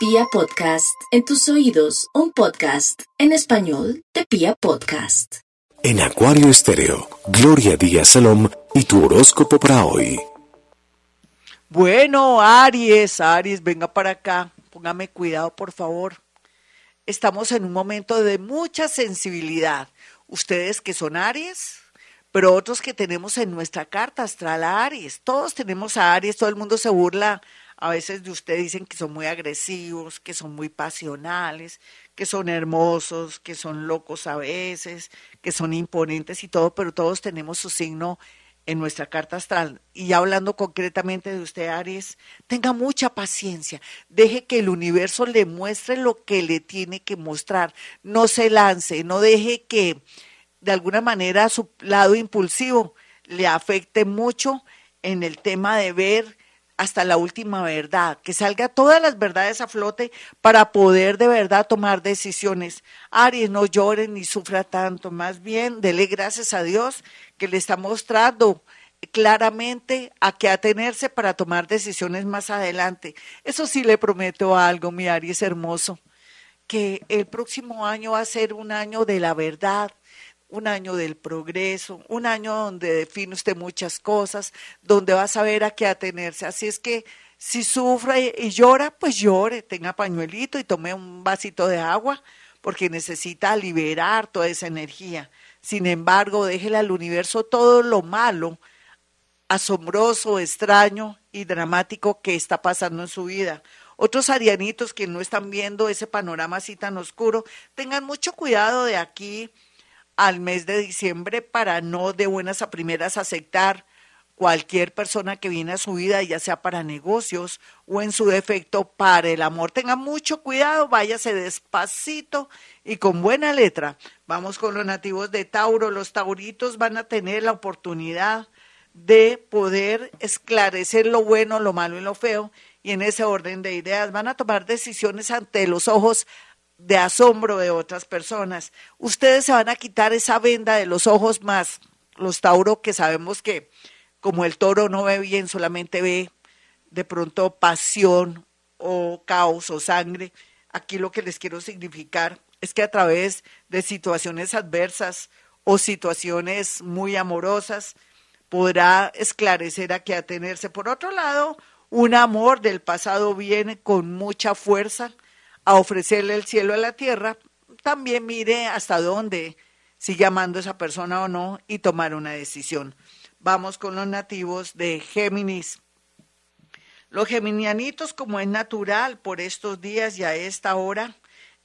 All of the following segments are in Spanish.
Pia Podcast, en tus oídos, un podcast en español de Pia Podcast. En Acuario Estéreo, Gloria Díaz Salom y tu horóscopo para hoy. Bueno, Aries, Aries, venga para acá, póngame cuidado, por favor. Estamos en un momento de mucha sensibilidad. Ustedes que son Aries, pero otros que tenemos en nuestra carta astral a Aries. Todos tenemos a Aries, todo el mundo se burla a veces de ustedes dicen que son muy agresivos, que son muy pasionales, que son hermosos, que son locos a veces, que son imponentes y todo, pero todos tenemos su signo en nuestra carta astral. Y hablando concretamente de usted, Aries, tenga mucha paciencia. Deje que el universo le muestre lo que le tiene que mostrar. No se lance, no deje que de alguna manera su lado impulsivo le afecte mucho en el tema de ver hasta la última verdad, que salga todas las verdades a flote para poder de verdad tomar decisiones. Aries, no llore ni sufra tanto, más bien dele gracias a Dios que le está mostrando claramente a qué atenerse para tomar decisiones más adelante. Eso sí le prometo algo, mi Aries hermoso, que el próximo año va a ser un año de la verdad, un año del progreso, un año donde define usted muchas cosas, donde va a saber a qué atenerse. Así es que si sufre y llora, pues llore, tenga pañuelito y tome un vasito de agua, porque necesita liberar toda esa energía. Sin embargo, déjele al universo todo lo malo, asombroso, extraño y dramático que está pasando en su vida. Otros arianitos que no están viendo ese panorama así tan oscuro, tengan mucho cuidado de aquí al mes de diciembre para no de buenas a primeras aceptar cualquier persona que viene a su vida, ya sea para negocios o en su defecto para el amor. Tenga mucho cuidado, váyase despacito y con buena letra. Vamos con los nativos de Tauro. Los tauritos van a tener la oportunidad de poder esclarecer lo bueno, lo malo y lo feo. Y en ese orden de ideas van a tomar decisiones ante los ojos de asombro de otras personas. Ustedes se van a quitar esa venda de los ojos más los Tauro que sabemos que como el toro no ve bien, solamente ve de pronto pasión o caos o sangre. Aquí lo que les quiero significar es que a través de situaciones adversas o situaciones muy amorosas podrá esclarecer a qué atenerse. Por otro lado, un amor del pasado viene con mucha fuerza, a ofrecerle el cielo a la tierra, también mire hasta dónde sigue amando esa persona o no y tomar una decisión. Vamos con los nativos de Géminis. Los geminianitos, como es natural por estos días y a esta hora,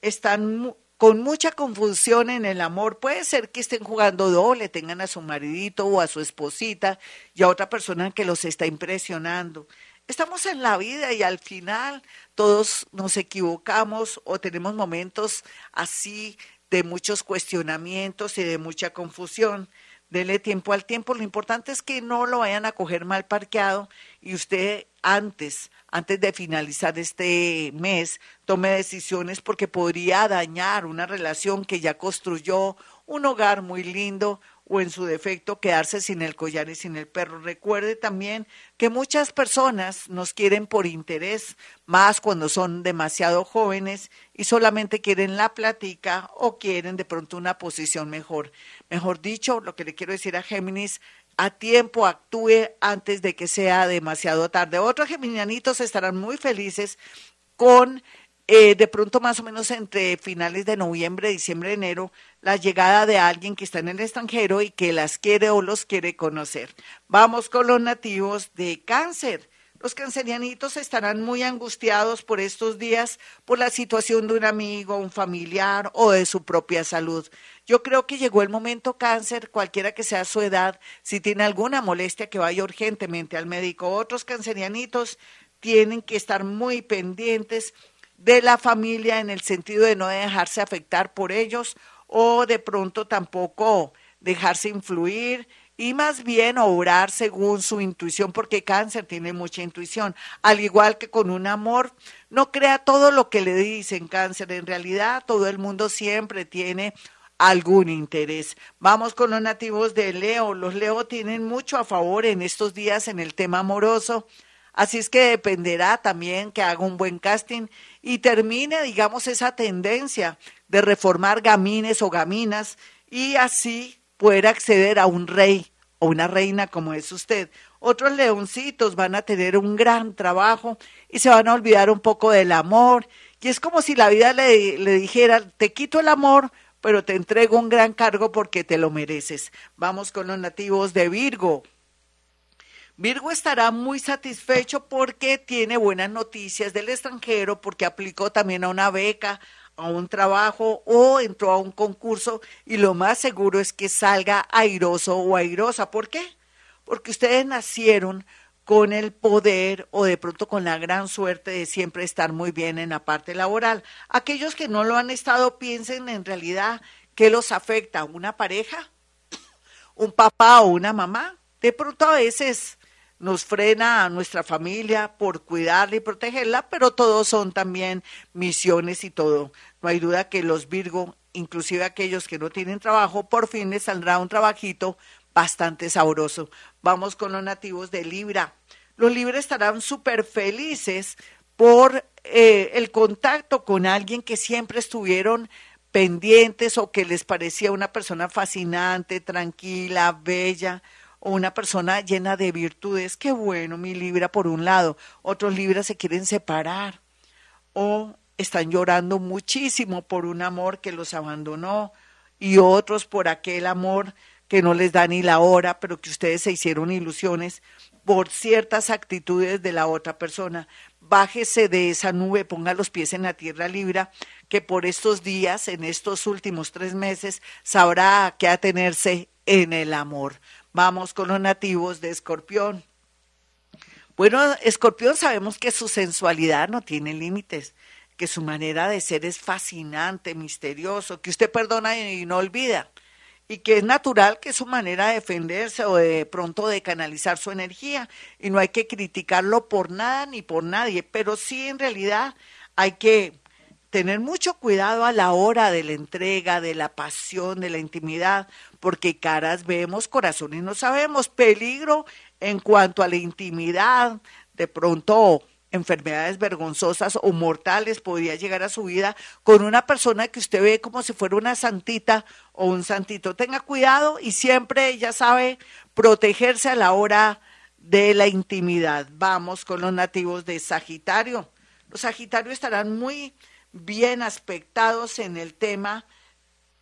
están con mucha confusión en el amor. Puede ser que estén jugando doble, tengan a su maridito o a su esposita y a otra persona que los está impresionando. Estamos en la vida y al final todos nos equivocamos o tenemos momentos así de muchos cuestionamientos y de mucha confusión. Dele tiempo al tiempo. Lo importante es que no lo vayan a coger mal parqueado y usted antes, antes de finalizar este mes, tome decisiones porque podría dañar una relación que ya construyó, un hogar muy lindo, o en su defecto quedarse sin el collar y sin el perro. Recuerde también que muchas personas nos quieren por interés, más cuando son demasiado jóvenes y solamente quieren la platica o quieren de pronto una posición mejor. Mejor dicho, lo que le quiero decir a Géminis, a tiempo actúe antes de que sea demasiado tarde. Otros geminianitos estarán muy felices con eh, de pronto más o menos entre finales de noviembre, diciembre, enero, la llegada de alguien que está en el extranjero y que las quiere o los quiere conocer. Vamos con los nativos de cáncer. Los cancerianitos estarán muy angustiados por estos días por la situación de un amigo, un familiar o de su propia salud. Yo creo que llegó el momento cáncer, cualquiera que sea su edad, si tiene alguna molestia que vaya urgentemente al médico. Otros cancerianitos tienen que estar muy pendientes de la familia en el sentido de no dejarse afectar por ellos o de pronto tampoco dejarse influir y más bien obrar según su intuición, porque cáncer tiene mucha intuición, al igual que con un amor, no crea todo lo que le dicen cáncer, en realidad todo el mundo siempre tiene algún interés. Vamos con los nativos de Leo, los Leo tienen mucho a favor en estos días en el tema amoroso, Así es que dependerá también que haga un buen casting y termine, digamos, esa tendencia de reformar gamines o gaminas y así poder acceder a un rey o una reina como es usted. Otros leoncitos van a tener un gran trabajo y se van a olvidar un poco del amor. Y es como si la vida le, le dijera, te quito el amor, pero te entrego un gran cargo porque te lo mereces. Vamos con los nativos de Virgo. Virgo estará muy satisfecho porque tiene buenas noticias del extranjero, porque aplicó también a una beca, a un trabajo o entró a un concurso y lo más seguro es que salga airoso o airosa. ¿Por qué? Porque ustedes nacieron con el poder o de pronto con la gran suerte de siempre estar muy bien en la parte laboral. Aquellos que no lo han estado piensen en realidad qué los afecta, una pareja, un papá o una mamá. De pronto a veces nos frena a nuestra familia por cuidarla y protegerla, pero todos son también misiones y todo. No hay duda que los Virgo, inclusive aquellos que no tienen trabajo, por fin les saldrá un trabajito bastante sabroso. Vamos con los nativos de Libra. Los Libra estarán súper felices por eh, el contacto con alguien que siempre estuvieron pendientes o que les parecía una persona fascinante, tranquila, bella una persona llena de virtudes, qué bueno, mi Libra por un lado, otros Libras se quieren separar o están llorando muchísimo por un amor que los abandonó y otros por aquel amor que no les da ni la hora, pero que ustedes se hicieron ilusiones por ciertas actitudes de la otra persona. Bájese de esa nube, ponga los pies en la tierra Libra, que por estos días, en estos últimos tres meses, sabrá qué atenerse en el amor. Vamos con los nativos de Escorpión. Bueno, Escorpión sabemos que su sensualidad no tiene límites, que su manera de ser es fascinante, misterioso, que usted perdona y no olvida, y que es natural que su manera de defenderse o de pronto de canalizar su energía, y no hay que criticarlo por nada ni por nadie, pero sí en realidad hay que tener mucho cuidado a la hora de la entrega, de la pasión, de la intimidad, porque caras vemos, corazones no sabemos. Peligro en cuanto a la intimidad, de pronto enfermedades vergonzosas o mortales podría llegar a su vida con una persona que usted ve como si fuera una santita o un santito. Tenga cuidado y siempre ella sabe protegerse a la hora de la intimidad. Vamos con los nativos de Sagitario. Los Sagitarios estarán muy bien aspectados en el tema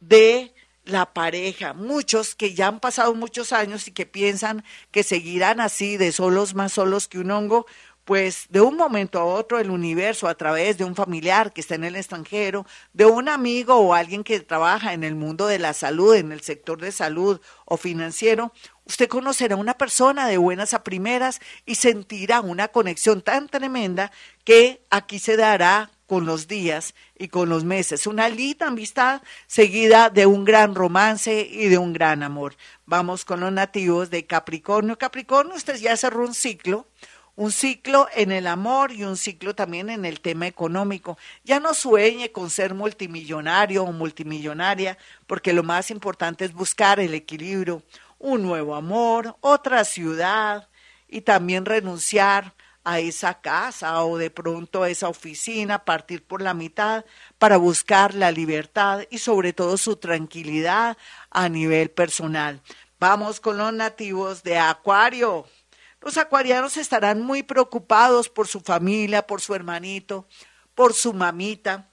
de la pareja. Muchos que ya han pasado muchos años y que piensan que seguirán así de solos más solos que un hongo, pues de un momento a otro el universo a través de un familiar que está en el extranjero, de un amigo o alguien que trabaja en el mundo de la salud, en el sector de salud o financiero, usted conocerá a una persona de buenas a primeras y sentirá una conexión tan tremenda que aquí se dará con los días y con los meses. Una linda amistad seguida de un gran romance y de un gran amor. Vamos con los nativos de Capricornio. Capricornio, usted ya cerró un ciclo, un ciclo en el amor y un ciclo también en el tema económico. Ya no sueñe con ser multimillonario o multimillonaria, porque lo más importante es buscar el equilibrio, un nuevo amor, otra ciudad y también renunciar a esa casa o de pronto a esa oficina, partir por la mitad para buscar la libertad y sobre todo su tranquilidad a nivel personal. Vamos con los nativos de Acuario. Los acuarianos estarán muy preocupados por su familia, por su hermanito, por su mamita,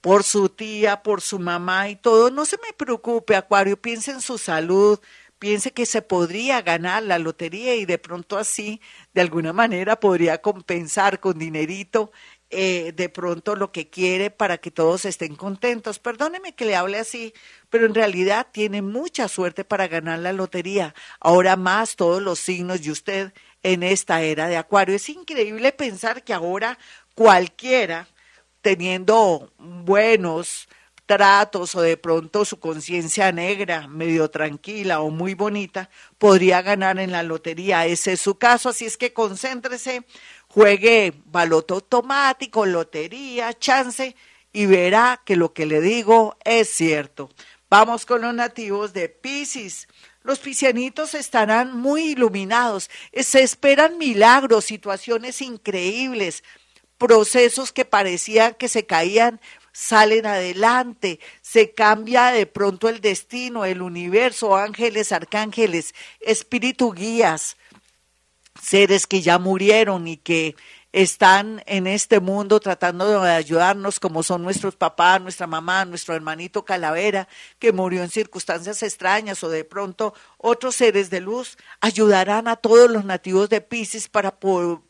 por su tía, por su mamá y todo. No se me preocupe, Acuario, piense en su salud, piense que se podría ganar la lotería y de pronto así, de alguna manera, podría compensar con dinerito eh, de pronto lo que quiere para que todos estén contentos. Perdóneme que le hable así, pero en realidad tiene mucha suerte para ganar la lotería. Ahora más todos los signos y usted en esta era de Acuario. Es increíble pensar que ahora cualquiera, teniendo buenos tratos o de pronto su conciencia negra, medio tranquila o muy bonita, podría ganar en la lotería. Ese es su caso, así es que concéntrese, juegue baloto automático, lotería, chance y verá que lo que le digo es cierto. Vamos con los nativos de Pisces. Los piscianitos estarán muy iluminados. Se esperan milagros, situaciones increíbles, procesos que parecían que se caían, salen adelante, se cambia de pronto el destino, el universo, ángeles, arcángeles, espíritu guías, seres que ya murieron y que están en este mundo tratando de ayudarnos, como son nuestros papás, nuestra mamá, nuestro hermanito Calavera, que murió en circunstancias extrañas, o de pronto otros seres de luz, ayudarán a todos los nativos de Pisces para,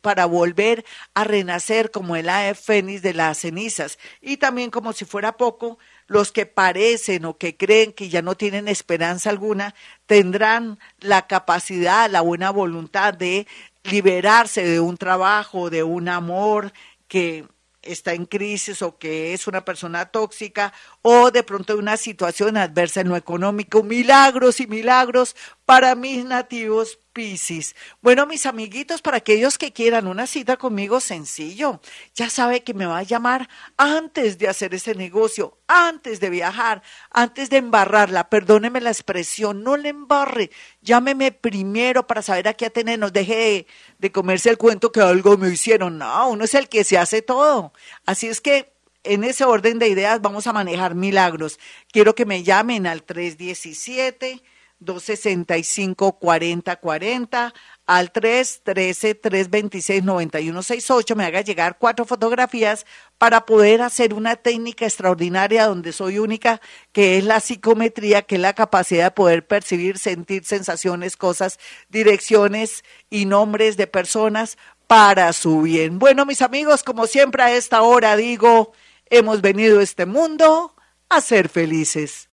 para volver a renacer como el ave fénix de las cenizas. Y también, como si fuera poco, los que parecen o que creen que ya no tienen esperanza alguna, tendrán la capacidad, la buena voluntad de liberarse de un trabajo, de un amor que está en crisis o que es una persona tóxica o de pronto de una situación adversa en lo económico. Milagros y milagros para mis nativos Piscis. Bueno, mis amiguitos, para aquellos que quieran una cita conmigo, sencillo. Ya sabe que me va a llamar antes de hacer ese negocio, antes de viajar, antes de embarrarla. Perdóneme la expresión, no le embarre. Llámeme primero para saber a qué atenernos. Deje de, de comerse el cuento que algo me hicieron. No, uno es el que se hace todo. Así es que en ese orden de ideas vamos a manejar milagros. Quiero que me llamen al 317 265-4040 al 313-326-9168. Me haga llegar cuatro fotografías para poder hacer una técnica extraordinaria donde soy única, que es la psicometría, que es la capacidad de poder percibir, sentir sensaciones, cosas, direcciones y nombres de personas para su bien. Bueno, mis amigos, como siempre a esta hora digo, hemos venido a este mundo a ser felices.